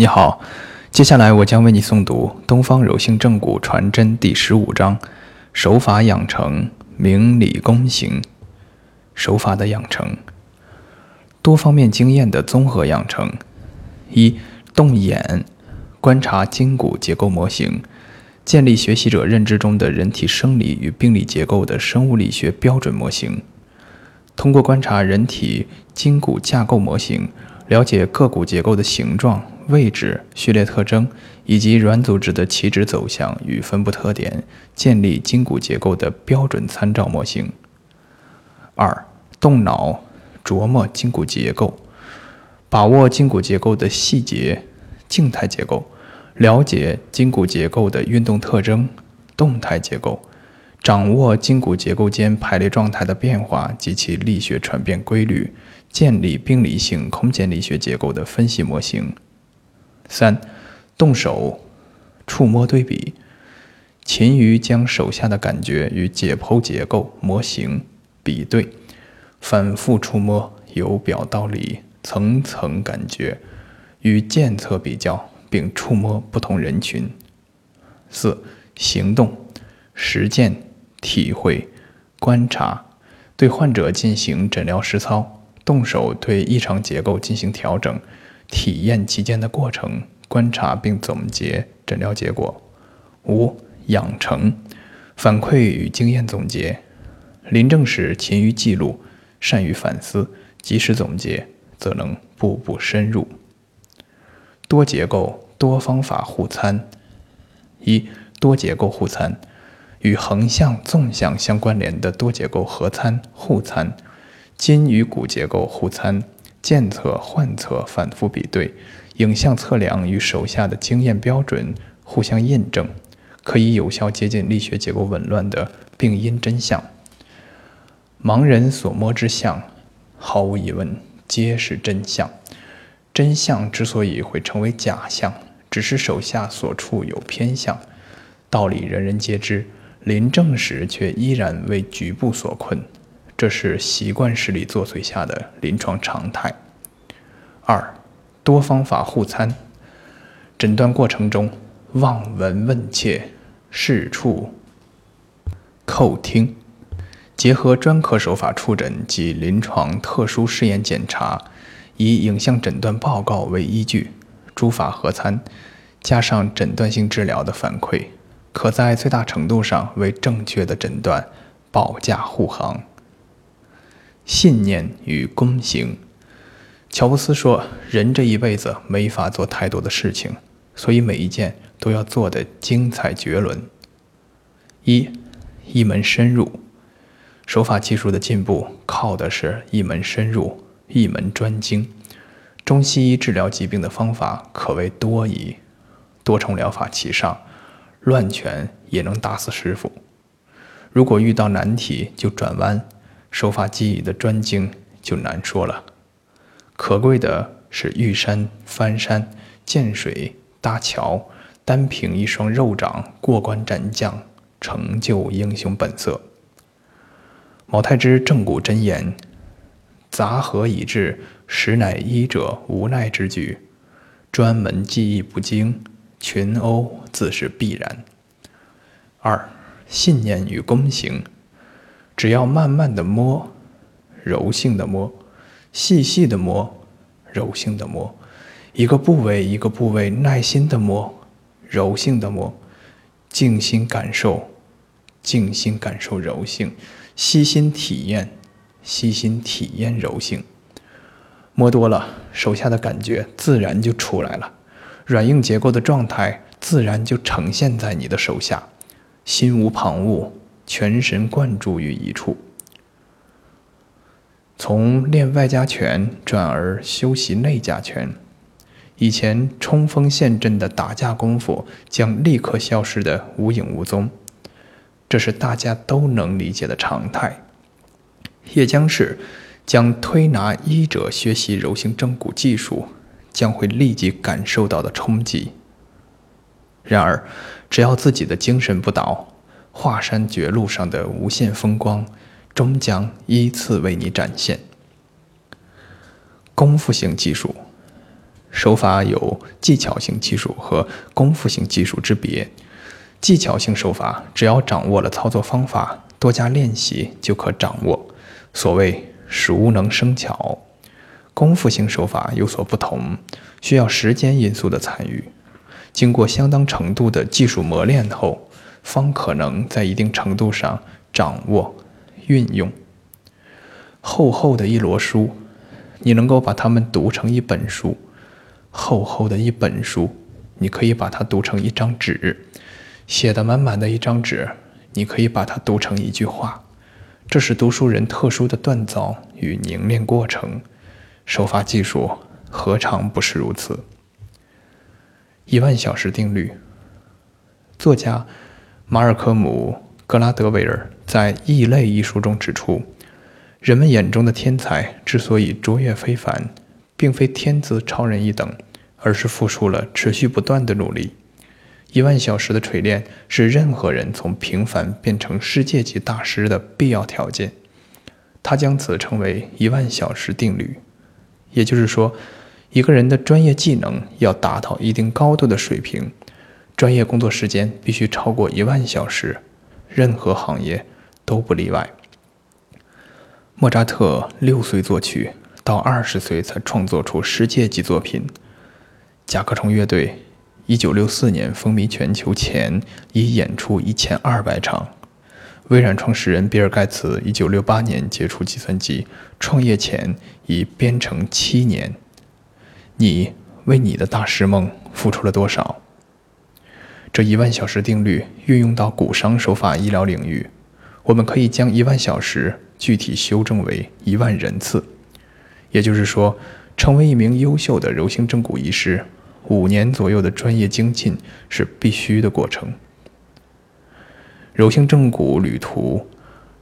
你好，接下来我将为你诵读《东方柔性正骨传真》第十五章：手法养成，明理躬行。手法的养成，多方面经验的综合养成。一、动眼观察筋骨结构模型，建立学习者认知中的人体生理与病理结构的生物力学标准模型。通过观察人体筋骨架构模型，了解各骨结构的形状。位置、序列特征以及软组织的起止走向与分布特点，建立筋骨结构的标准参照模型。二、动脑琢磨筋骨结构，把握筋骨结构的细节、静态结构，了解筋骨结构的运动特征、动态结构，掌握筋骨结构间排列状态的变化及其力学传变规律，建立病理性空间力学结构的分析模型。三、动手触摸对比，勤于将手下的感觉与解剖结构模型比对，反复触摸，由表到里，层层感觉与检测比较，并触摸不同人群。四、行动实践体会观察，对患者进行诊疗实操，动手对异常结构进行调整。体验期间的过程，观察并总结诊疗结果。五、养成反馈与经验总结。临证时勤于记录，善于反思，及时总结，则能步步深入。多结构多方法互参。一、多结构互参，与横向、纵向相关联的多结构合参、互参，筋与骨结构互参。检测、换测、反复比对，影像测量与手下的经验标准互相印证，可以有效接近力学结构紊乱的病因真相。盲人所摸之象，毫无疑问皆是真相。真相之所以会成为假象，只是手下所处有偏向。道理人人皆知，临证时却依然为局部所困。这是习惯视力作祟下的临床常态。二，多方法互参，诊断过程中望闻问切、视触叩听，结合专科手法触诊及临床特殊试验检查，以影像诊断报告为依据，诸法合参，加上诊断性治疗的反馈，可在最大程度上为正确的诊断保驾护航。信念与躬行。乔布斯说：“人这一辈子没法做太多的事情，所以每一件都要做得精彩绝伦。”一，一门深入。手法技术的进步，靠的是一门深入，一门专精。中西医治疗疾病的方法可谓多矣，多重疗法齐上，乱拳也能打死师傅。如果遇到难题就转弯。手法技艺的专精就难说了，可贵的是遇山翻山、见水搭桥，单凭一双肉掌过关斩将，成就英雄本色。毛太之正骨真言：杂合以至，实乃医者无奈之举。专门技艺不精，群殴自是必然。二信念与躬行。只要慢慢的摸，柔性的摸，细细的摸，柔性的摸，一个部位一个部位耐心的摸，柔性的摸，静心感受，静心感受柔性，细心体验，细心体验柔性。摸多了，手下的感觉自然就出来了，软硬结构的状态自然就呈现在你的手下，心无旁骛。全神贯注于一处，从练外家拳转而修习内家拳，以前冲锋陷阵的打架功夫将立刻消失的无影无踪，这是大家都能理解的常态，也将是将推拿医者学习柔性正骨技术将会立即感受到的冲击。然而，只要自己的精神不倒。华山绝路上的无限风光，终将依次为你展现。功夫性技术，手法有技巧性技术和功夫性技术之别。技巧性手法只要掌握了操作方法，多加练习就可掌握。所谓熟能生巧。功夫性手法有所不同，需要时间因素的参与，经过相当程度的技术磨练后，方可能在一定程度上掌握运用。厚厚的一摞书，你能够把它们读成一本书；厚厚的一本书，你可以把它读成一张纸；写的满满的一张纸，你可以把它读成一句话。这是读书人特殊的锻造与凝练过程。手法技术何尝不是如此？一万小时定律。作家马尔科姆·格拉德维尔在《异类》一书中指出，人们眼中的天才之所以卓越非凡，并非天资超人一等，而是付出了持续不断的努力。一万小时的锤炼是任何人从平凡变成世界级大师的必要条件。他将此称为“一万小时定律”。也就是说，一个人的专业技能要达到一定高度的水平，专业工作时间必须超过一万小时，任何行业都不例外。莫扎特六岁作曲，到二十岁才创作出世界级作品。甲壳虫乐队一九六四年风靡全球前已演出一千二百场。微软创始人比尔·盖茨1968年接触计算机，创业前已编程七年。你为你的大师梦付出了多少？这一万小时定律运用到骨伤手法医疗领域，我们可以将一万小时具体修正为一万人次。也就是说，成为一名优秀的柔性正骨医师，五年左右的专业精进是必须的过程。柔性正骨旅途，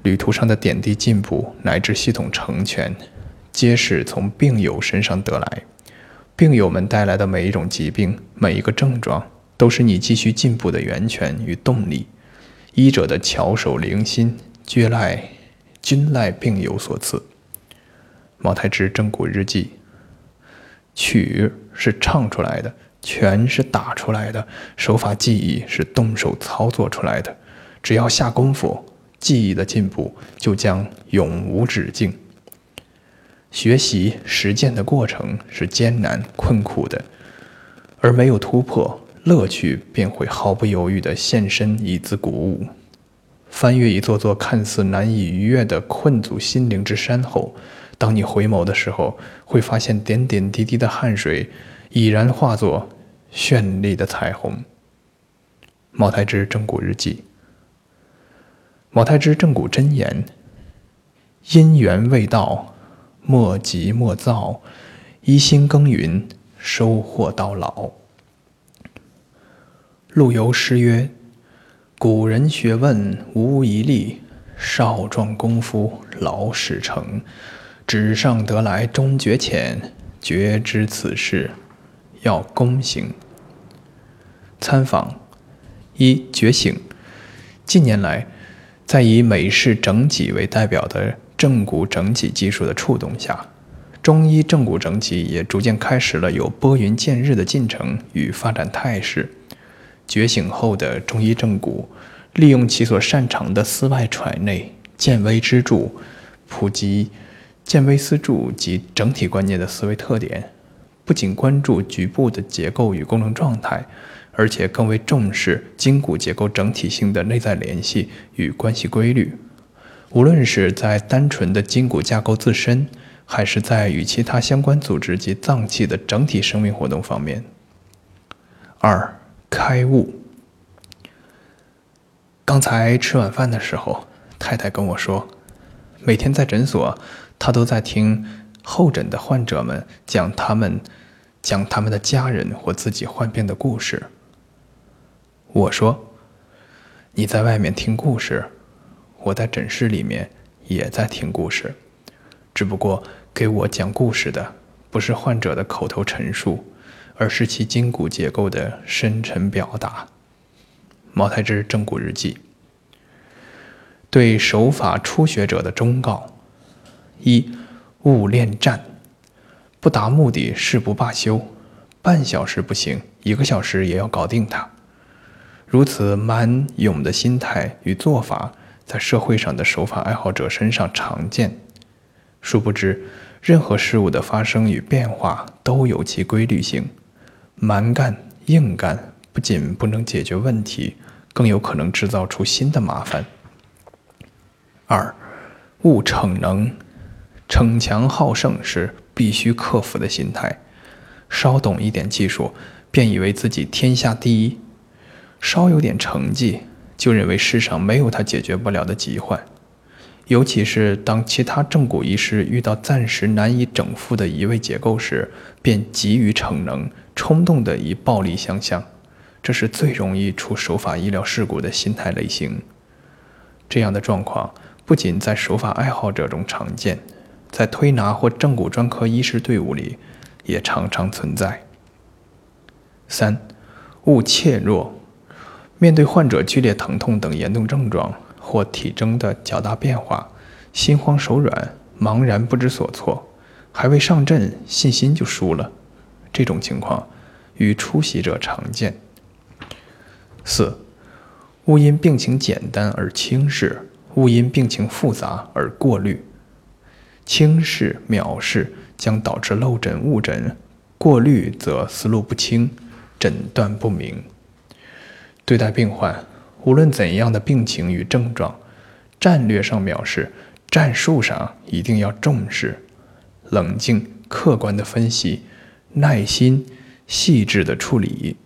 旅途上的点滴进步乃至系统成全，皆是从病友身上得来。病友们带来的每一种疾病、每一个症状，都是你继续进步的源泉与动力。医者的巧手灵心，均赖均赖病友所赐。茅台之正骨日记。曲是唱出来的，拳是打出来的，手法技艺是动手操作出来的。只要下功夫，技艺的进步就将永无止境。学习实践的过程是艰难困苦的，而没有突破，乐趣便会毫不犹豫地现身以资鼓舞。翻越一座座看似难以逾越的困阻心灵之山后，当你回眸的时候，会发现点点滴滴的汗水已然化作绚丽的彩虹。茅台之正骨日记。茅台之正骨真言：因缘未到，莫急莫躁，一心耕耘，收获到老。陆游诗曰：“古人学问无遗力，少壮功夫老始成。纸上得来终觉浅，绝知此事要躬行。”参访一觉醒，近年来。在以美式整脊为代表的正骨整脊技术的触动下，中医正骨整脊也逐渐开始了有拨云见日的进程与发展态势。觉醒后的中医正骨，利用其所擅长的丝外揣内、见微知著、普及见微思著及整体观念的思维特点，不仅关注局部的结构与功能状态。而且更为重视筋骨结构整体性的内在联系与关系规律，无论是在单纯的筋骨架构自身，还是在与其他相关组织及脏器的整体生命活动方面。二开悟。刚才吃晚饭的时候，太太跟我说，每天在诊所，她都在听候诊的患者们讲他们讲他们的家人或自己患病的故事。我说：“你在外面听故事，我在诊室里面也在听故事，只不过给我讲故事的不是患者的口头陈述，而是其筋骨结构的深沉表达。”茅台之正骨日记对手法初学者的忠告：一、勿恋战，不达目的誓不罢休。半小时不行，一个小时也要搞定它。如此蛮勇的心态与做法，在社会上的手法爱好者身上常见。殊不知，任何事物的发生与变化都有其规律性。蛮干硬干不仅不能解决问题，更有可能制造出新的麻烦。二，勿逞能，逞强好胜是必须克服的心态。稍懂一点技术，便以为自己天下第一；稍有点成绩，就认为世上没有他解决不了的疾患。尤其是当其他正骨医师遇到暂时难以整复的移位结构时，便急于逞能，冲动地以暴力相向。这是最容易出手法医疗事故的心态类型。这样的状况不仅在手法爱好者中常见，在推拿或正骨专科医师队伍里也常常存在。三，勿怯弱。面对患者剧烈疼痛等严重症状。或体征的较大变化，心慌手软，茫然不知所措，还未上阵，信心就输了。这种情况与出席者常见。四，勿因病情简单而轻视，勿因病情复杂而过滤。轻视、藐视将导致漏诊、误诊；过滤则思路不清，诊断不明。对待病患。无论怎样的病情与症状，战略上藐视，战术上一定要重视，冷静客观的分析，耐心细致的处理。